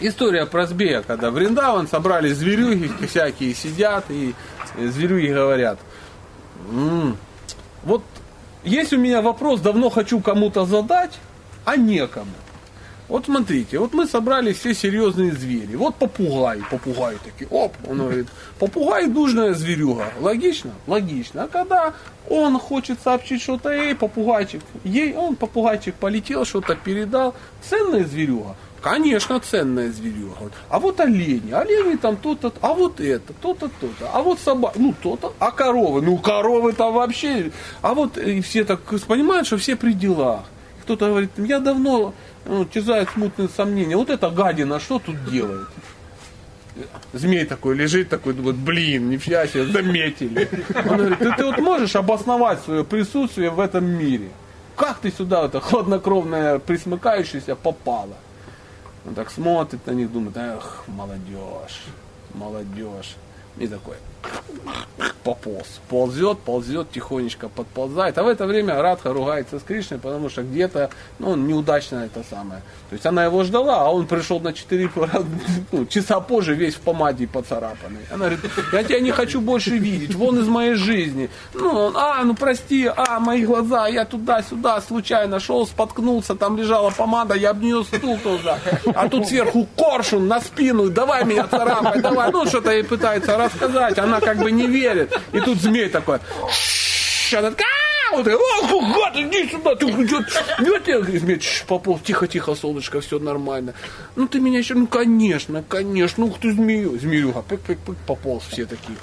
История про змея, когда в Риндаван собрались зверюги всякие, сидят, и зверюги говорят, «М, вот есть у меня вопрос, давно хочу кому-то задать, а некому. Вот смотрите, вот мы собрали все серьезные звери. Вот попугай, попугай такие, оп, он говорит, попугай дужная зверюга. Логично? Логично. А когда он хочет сообщить что-то, ей, попугайчик, ей, он, попугайчик полетел, что-то передал. Ценная зверюга? Конечно, ценная зверюга. А вот олени, олени там то-то, а вот это, то-то, то-то, а вот собака, ну то-то, а коровы, ну коровы там вообще, а вот и все так понимают, что все при делах. Кто-то говорит, я давно ну, терзают смутные сомнения, вот эта гадина что тут делает? Змей такой лежит, такой думает, блин, нифига себе, заметили. Он говорит, ты, ты вот можешь обосновать свое присутствие в этом мире? Как ты сюда, это хладнокровная, присмыкающаяся, попала? Он так смотрит на них, думает, эх, молодежь, молодежь. И такой пополз. Ползет, ползет, тихонечко подползает. А в это время Радха ругается с Кришной, потому что где-то, ну, он неудачно это самое. То есть она его ждала, а он пришел на 4 ну, часа позже, весь в помаде поцарапанный. Она говорит, я тебя не хочу больше видеть, вон из моей жизни. Ну, он, а, ну прости, а, мои глаза, я туда-сюда случайно шел, споткнулся, там лежала помада, я об нее туда. А тут сверху коршун на спину, давай меня царапай, давай. Ну, что-то ей пытается рассказать, она как бы не верит. И тут змей такой, она такая, «А!» вот, о, гад, иди сюда, ты идет, идет, змей, «Шш, пополз, тихо, тихо, солнышко, все нормально. Ну ты меня еще, ну конечно, конечно, ух ты змею, змеюга, пык, пык, пык, пополз, все такие.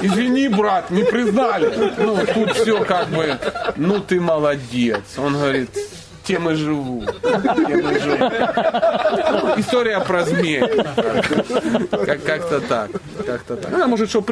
Извини, брат, не признали. Ну, тут все как бы, ну ты молодец. Он говорит, тем и живу. Тем и живу. История про. Как- Как-то так. Как-то так. Ну, может, что